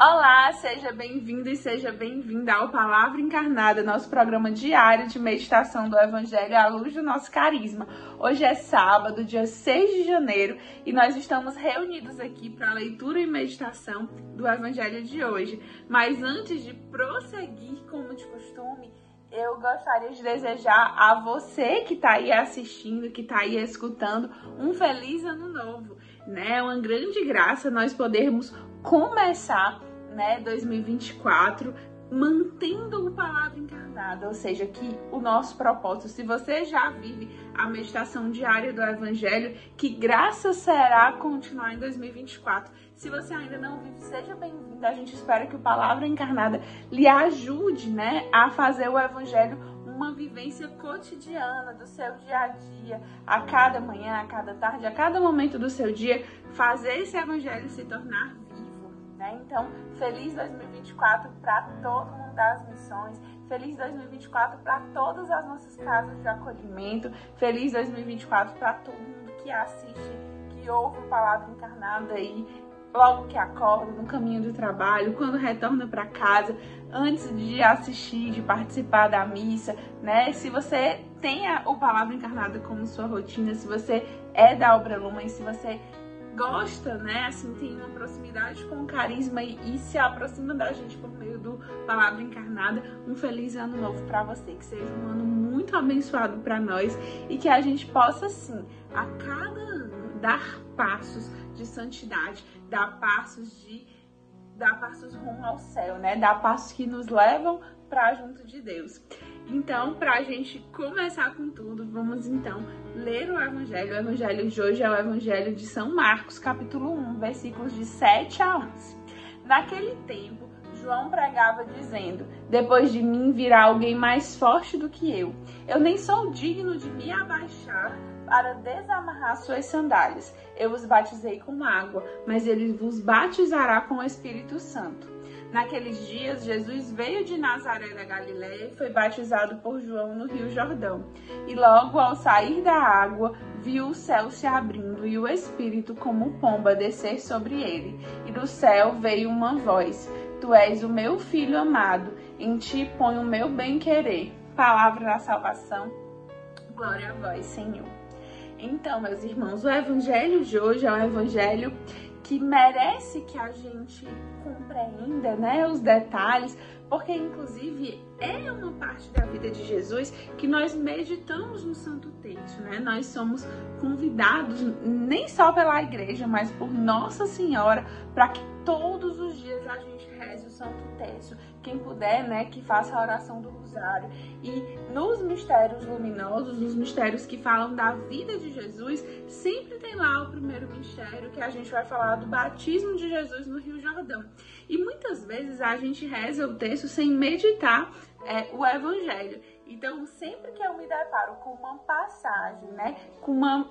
Olá, seja bem-vindo e seja bem-vinda ao Palavra Encarnada, nosso programa diário de meditação do Evangelho à luz do nosso carisma. Hoje é sábado, dia 6 de janeiro, e nós estamos reunidos aqui para a leitura e meditação do Evangelho de hoje. Mas antes de prosseguir, como de costume, eu gostaria de desejar a você que está aí assistindo, que está aí escutando, um feliz ano novo, né? Uma grande graça nós podermos começar né, 2024, mantendo o palavra encarnada, ou seja, que o nosso propósito, se você já vive a meditação diária do evangelho, que graça será continuar em 2024. Se você ainda não vive, seja bem-vindo. A gente espera que o palavra encarnada lhe ajude, né, a fazer o evangelho uma vivência cotidiana do seu dia a dia, a cada manhã, a cada tarde, a cada momento do seu dia, fazer esse evangelho se tornar né? Então, feliz 2024 para todo mundo das missões, feliz 2024 para todas as nossas casas de acolhimento, feliz 2024 para todo mundo que assiste, que ouve a palavra encarnada aí, logo que acorda, no caminho do trabalho, quando retorna para casa, antes de assistir, de participar da missa, né? Se você tem o Palavra Encarnada como sua rotina, se você é da Obra Lumen, se você gosta, né? Assim, tem uma proximidade com o carisma e, e, se aproxima da gente por meio do Palavra Encarnada. Um feliz ano novo para você, que seja um ano muito abençoado para nós e que a gente possa, sim, a cada ano dar passos de santidade, dar passos de dar passos rumo ao céu, né? Dar passos que nos levam para junto de Deus. Então, para a gente começar com tudo, vamos então ler o Evangelho. O Evangelho de hoje é o Evangelho de São Marcos, capítulo 1, versículos de 7 a 11. Naquele tempo, João pregava dizendo: Depois de mim virá alguém mais forte do que eu. Eu nem sou digno de me abaixar para desamarrar suas sandálias. Eu os batizei com água, mas ele vos batizará com o Espírito Santo. Naqueles dias, Jesus veio de Nazaré da Galiléia e foi batizado por João no Rio Jordão. E logo ao sair da água, viu o céu se abrindo e o Espírito, como pomba, descer sobre ele. E do céu veio uma voz: Tu és o meu filho amado, em ti ponho o meu bem-querer. Palavra da salvação. Glória a vós, Senhor. Então, meus irmãos, o evangelho de hoje é um evangelho que merece que a gente compreenda, né, os detalhes, porque inclusive é uma parte da vida de Jesus que nós meditamos no Santo Texto, né? Nós somos convidados nem só pela igreja, mas por Nossa Senhora para que todos os dias a gente reze o Santo Texto. Quem puder, né, que faça a oração do Rosário. E nos mistérios luminosos, nos mistérios que falam da vida de Jesus, sempre tem lá o primeiro mistério que a gente vai falar do batismo de Jesus no Rio Jordão. E muitas vezes a gente reza o texto sem meditar é, o Evangelho. Então, sempre que eu me deparo com uma passagem, né, com uma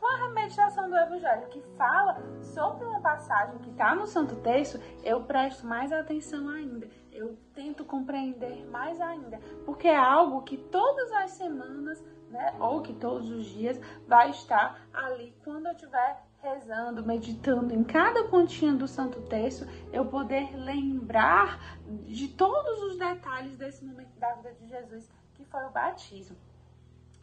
uma meditação do Evangelho que fala sobre uma passagem que está no Santo Texto, eu presto mais atenção ainda. Eu tento compreender mais ainda, porque é algo que todas as semanas, né, ou que todos os dias vai estar ali quando eu estiver rezando, meditando em cada pontinha do Santo Texto, eu poder lembrar de todos os detalhes desse momento da vida de Jesus, que foi o batismo.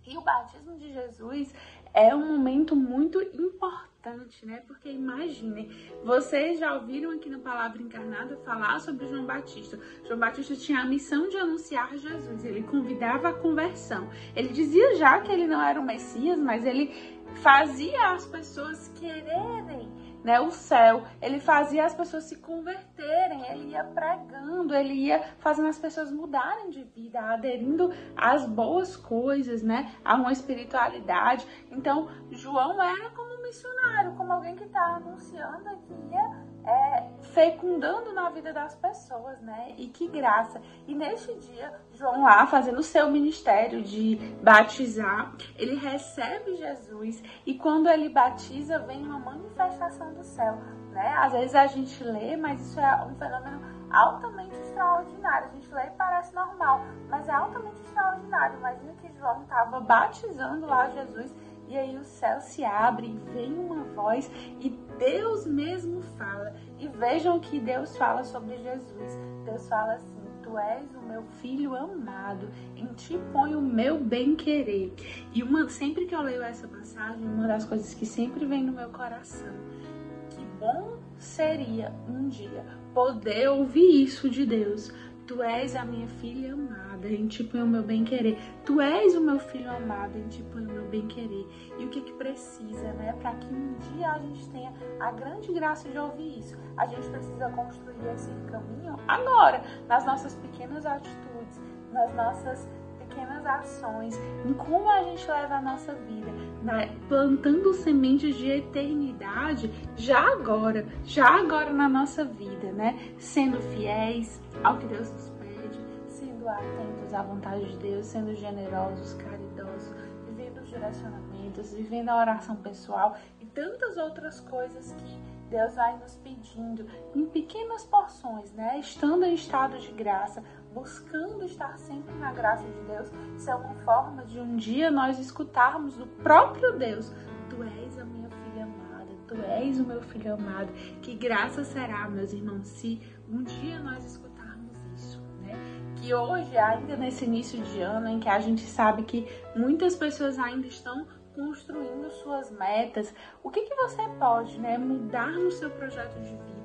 E o batismo de Jesus é um momento muito importante, né? Porque imaginem, vocês já ouviram aqui na Palavra Encarnada falar sobre João Batista. João Batista tinha a missão de anunciar Jesus, ele convidava a conversão. Ele dizia já que ele não era o Messias, mas ele fazia as pessoas quererem né, o céu, ele fazia as pessoas se converterem, ele ia pregando, ele ia fazendo as pessoas mudarem de vida, aderindo às boas coisas, né, a uma espiritualidade. Então, João era como missionário, como alguém que está anunciando que ia é, fecundando na vida das pessoas, né? E que graça. E neste dia, João lá fazendo o seu ministério de batizar, ele recebe Jesus e quando ele batiza, vem uma manifestação do céu, né? Às vezes a gente lê, mas isso é um fenômeno altamente extraordinário. A gente lê e parece normal, mas é altamente extraordinário. Imagina que João estava batizando lá Jesus E aí o céu se abre e vem uma voz e Deus mesmo fala. E vejam que Deus fala sobre Jesus. Deus fala assim: Tu és o meu filho amado, em ti põe o meu bem-querer. E uma, sempre que eu leio essa passagem, uma das coisas que sempre vem no meu coração, que bom seria um dia poder ouvir isso de Deus. Tu és a minha filha amada, em ti põe o meu bem-querer. Tu és o meu filho amado, em ti põe o meu bem-querer. E o que que precisa, né? Para que um dia a gente tenha a grande graça de ouvir isso. A gente precisa construir esse caminho agora, nas nossas pequenas atitudes, nas nossas pequenas ações, em como a gente leva a nossa vida, plantando sementes de eternidade já agora, já agora na nossa vida, né? Sendo fiéis ao que Deus nos pede, sendo atentos à vontade de Deus, sendo generosos, caridosos, vivendo os direcionamentos, vivendo a oração pessoal e tantas outras coisas que Deus vai nos pedindo em pequenas porções, né? Estando em estado de graça, buscando estar sempre na graça de Deus, isso é uma forma de um dia nós escutarmos do próprio Deus: Tu és a minha filha amada, Tu és o meu filho amado. Que graça será, meus irmãos, se um dia nós escutarmos isso, né? Que hoje, ainda nesse início de ano, em que a gente sabe que muitas pessoas ainda estão construindo suas metas, o que, que você pode né, mudar no seu projeto de vida,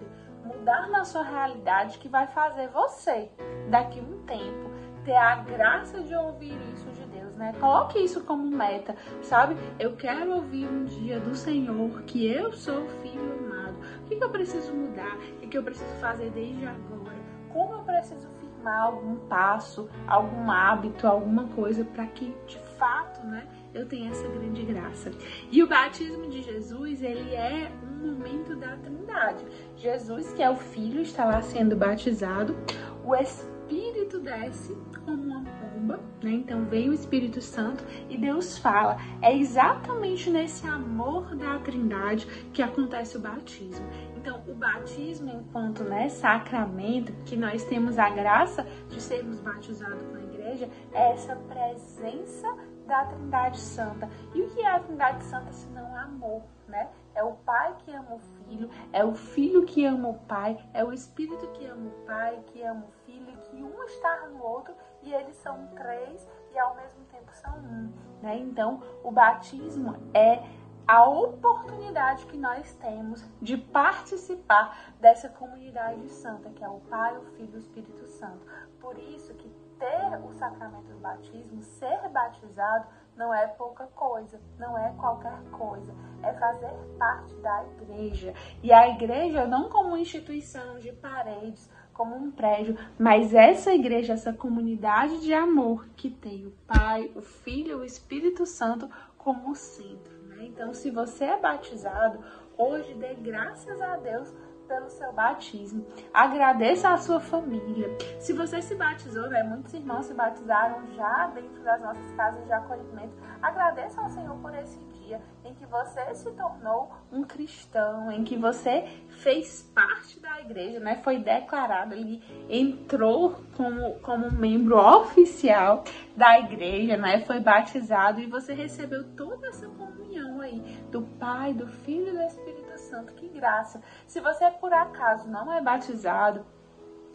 mudar na sua realidade que vai fazer você, daqui um tempo, ter a graça de ouvir isso de Deus, né? Coloque isso como meta, sabe? Eu quero ouvir um dia do Senhor que eu sou filho amado. O que, eu preciso mudar? O que, que eu preciso fazer desde agora? Como eu preciso firmar algum passo, algum hábito, alguma coisa para que de fato, né? eu tenho essa grande graça. E o batismo de Jesus, ele é momento da Trindade. Jesus, que é o Filho, está lá sendo batizado, o Espírito desce como uma pomba, né? Então vem o Espírito Santo e Deus fala. É exatamente nesse amor da Trindade que acontece o batismo. Então, o batismo, enquanto né, sacramento, que nós temos a graça de sermos batizados com a igreja, é essa presença da Trindade Santa. E o que é a Trindade Santa se não amor, né? É o Pai que ama o Filho, é o Filho que ama o Pai, é o Espírito que ama o Pai, que ama o Filho, que um está no outro e eles são três e ao mesmo tempo são um, né? Então, o batismo é a oportunidade que nós temos de participar dessa comunidade santa, que é o Pai, o Filho e o Espírito Santo. Por isso que ter o sacramento do batismo, ser batizado, não é pouca coisa, não é qualquer coisa, é fazer parte da igreja. E a igreja não como instituição de paredes, como um prédio, mas essa igreja, essa comunidade de amor que tem o Pai, o Filho o Espírito Santo como centro. Né? Então, se você é batizado, hoje dê graças a Deus pelo seu batismo. Agradeça a sua família. Se você se batizou, né, muitos irmãos se batizaram já dentro das nossas casas de acolhimento. Agradeça ao Senhor por esse dia em que você se tornou um cristão, em que você fez parte da igreja, né? Foi declarado, ele entrou como, como membro oficial da igreja, né? Foi batizado e você recebeu toda essa comunhão aí do Pai, do Filho e do Espírito Santo, que graça. Se você por acaso não é batizado,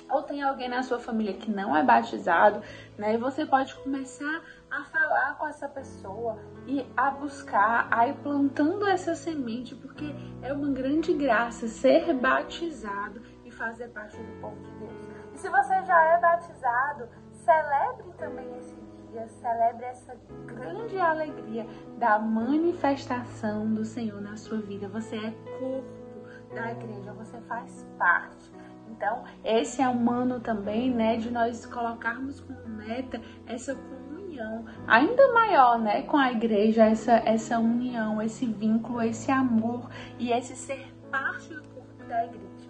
ou tem alguém na sua família que não é batizado, né? Você pode começar a falar com essa pessoa e a buscar, a ir plantando essa semente, porque é uma grande graça ser batizado e fazer parte do povo de Deus. E se você já é batizado, celebre também esse dia, celebre essa grande alegria da manifestação do Senhor na sua vida. Você é corpo da igreja, você faz parte. Então, esse é um ano também, né, de nós colocarmos como meta essa comunhão ainda maior, né, com a igreja, essa, essa união, esse vínculo, esse amor e esse ser parte do corpo da igreja.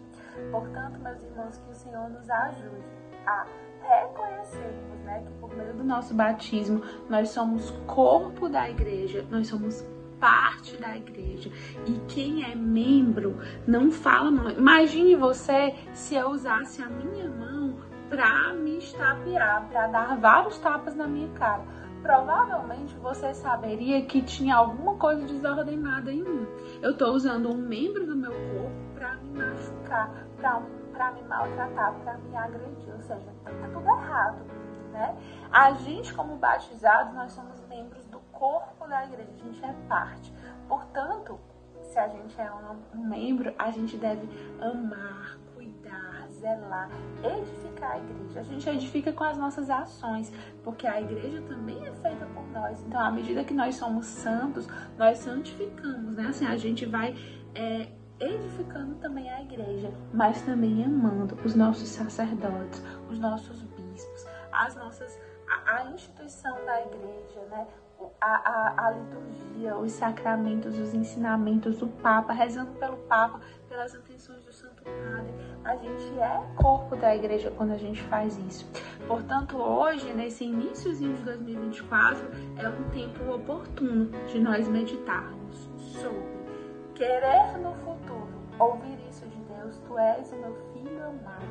Portanto, meus irmãos, que o Senhor nos ajude a reconhecermos né, que por meio do nosso batismo nós somos corpo da igreja, nós somos parte da igreja. E quem é membro não fala. Imagine você se eu usasse a minha mão para me estapear, para dar vários tapas na minha cara. provavelmente você saberia que tinha alguma coisa desordenada em mim. Eu estou usando um membro do meu corpo para me machucar, para me maltratar, para me agredir. Ou seja, tá tudo errado, né? A gente, como batizados, nós somos membros do corpo da igreja, a gente é parte. Portanto, se a gente é um membro, a gente deve amar, cuidar, zelar, edificar a igreja. A gente edifica com as nossas ações, porque a igreja também é feita por nós. Então, à medida que nós somos santos, nós santificamos, né? Assim, a gente vai é, edificando também a igreja, mas também amando os nossos sacerdotes, os nossos bispos, as nossas a, a instituição da igreja, né? A, a, a, liturgia, os sacramentos, os ensinamentos do Papa, rezando pelo Papa, pelas intenções do Santo Padre. A gente é corpo da igreja quando a gente faz isso. Portanto, hoje, nesse iníciozinho de 2024, é um tempo oportuno de nós meditarmos sobre querer no futuro ouvir isso de Deus, tu és o meu filho amado.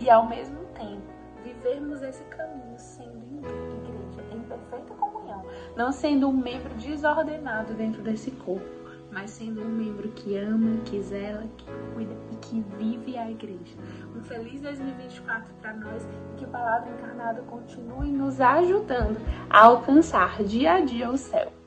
E ao mesmo tempo, vivermos esse caminho sendo igreja em perfeita comunhão, não sendo um membro desordenado dentro desse corpo, mas sendo um membro que ama, que zela, que cuida e que vive a igreja. Um feliz 2024 para nós e que a palavra encarnada continue nos ajudando a alcançar dia a dia o céu.